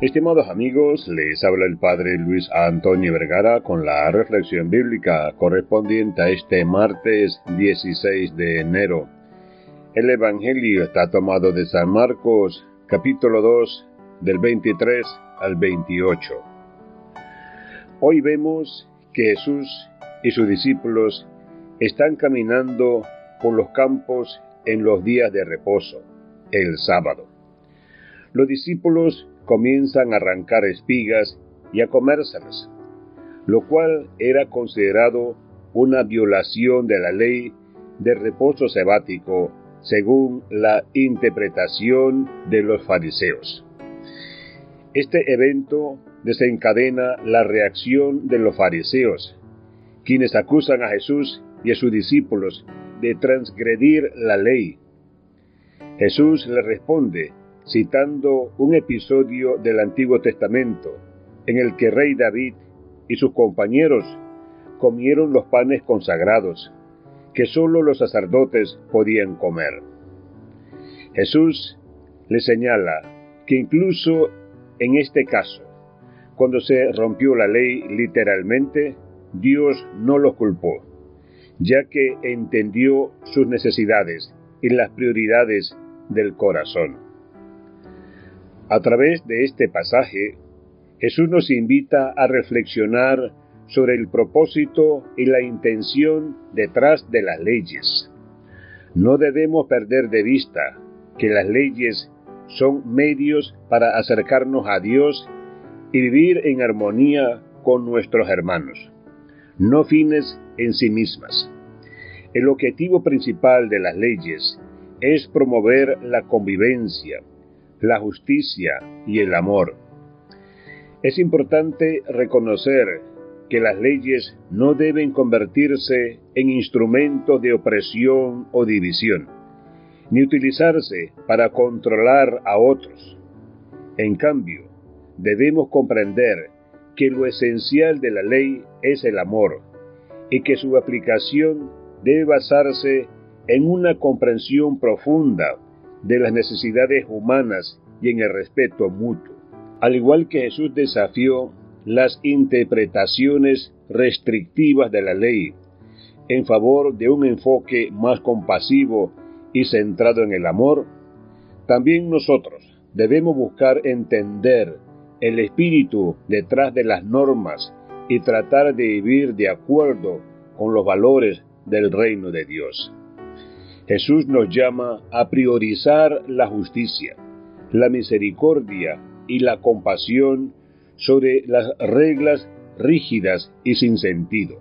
Estimados amigos, les habla el Padre Luis Antonio Vergara con la reflexión bíblica correspondiente a este martes 16 de enero. El Evangelio está tomado de San Marcos, capítulo 2, del 23 al 28. Hoy vemos que Jesús y sus discípulos están caminando por los campos en los días de reposo, el sábado. Los discípulos comienzan a arrancar espigas y a comérselas, lo cual era considerado una violación de la ley de reposo sabático según la interpretación de los fariseos. Este evento desencadena la reacción de los fariseos, quienes acusan a Jesús y a sus discípulos de transgredir la ley. Jesús le responde citando un episodio del Antiguo Testamento en el que rey David y sus compañeros comieron los panes consagrados que sólo los sacerdotes podían comer. Jesús le señala que incluso en este caso, cuando se rompió la ley literalmente, Dios no los culpó, ya que entendió sus necesidades y las prioridades del corazón. A través de este pasaje, Jesús nos invita a reflexionar sobre el propósito y la intención detrás de las leyes. No debemos perder de vista que las leyes son medios para acercarnos a Dios y vivir en armonía con nuestros hermanos, no fines en sí mismas. El objetivo principal de las leyes es promover la convivencia, la justicia y el amor. Es importante reconocer que las leyes no deben convertirse en instrumentos de opresión o división, ni utilizarse para controlar a otros. En cambio, debemos comprender que lo esencial de la ley es el amor y que su aplicación debe basarse en una comprensión profunda de las necesidades humanas y en el respeto mutuo. Al igual que Jesús desafió las interpretaciones restrictivas de la ley en favor de un enfoque más compasivo y centrado en el amor, también nosotros debemos buscar entender el espíritu detrás de las normas y tratar de vivir de acuerdo con los valores del reino de Dios. Jesús nos llama a priorizar la justicia, la misericordia y la compasión sobre las reglas rígidas y sin sentido.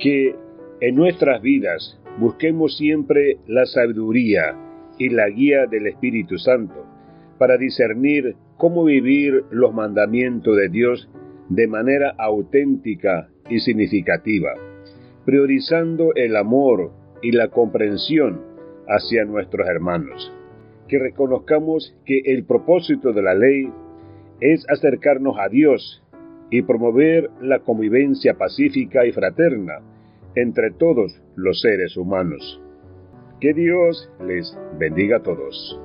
Que en nuestras vidas busquemos siempre la sabiduría y la guía del Espíritu Santo para discernir cómo vivir los mandamientos de Dios de manera auténtica y significativa, priorizando el amor y la comprensión hacia nuestros hermanos. Que reconozcamos que el propósito de la ley es acercarnos a Dios y promover la convivencia pacífica y fraterna entre todos los seres humanos. Que Dios les bendiga a todos.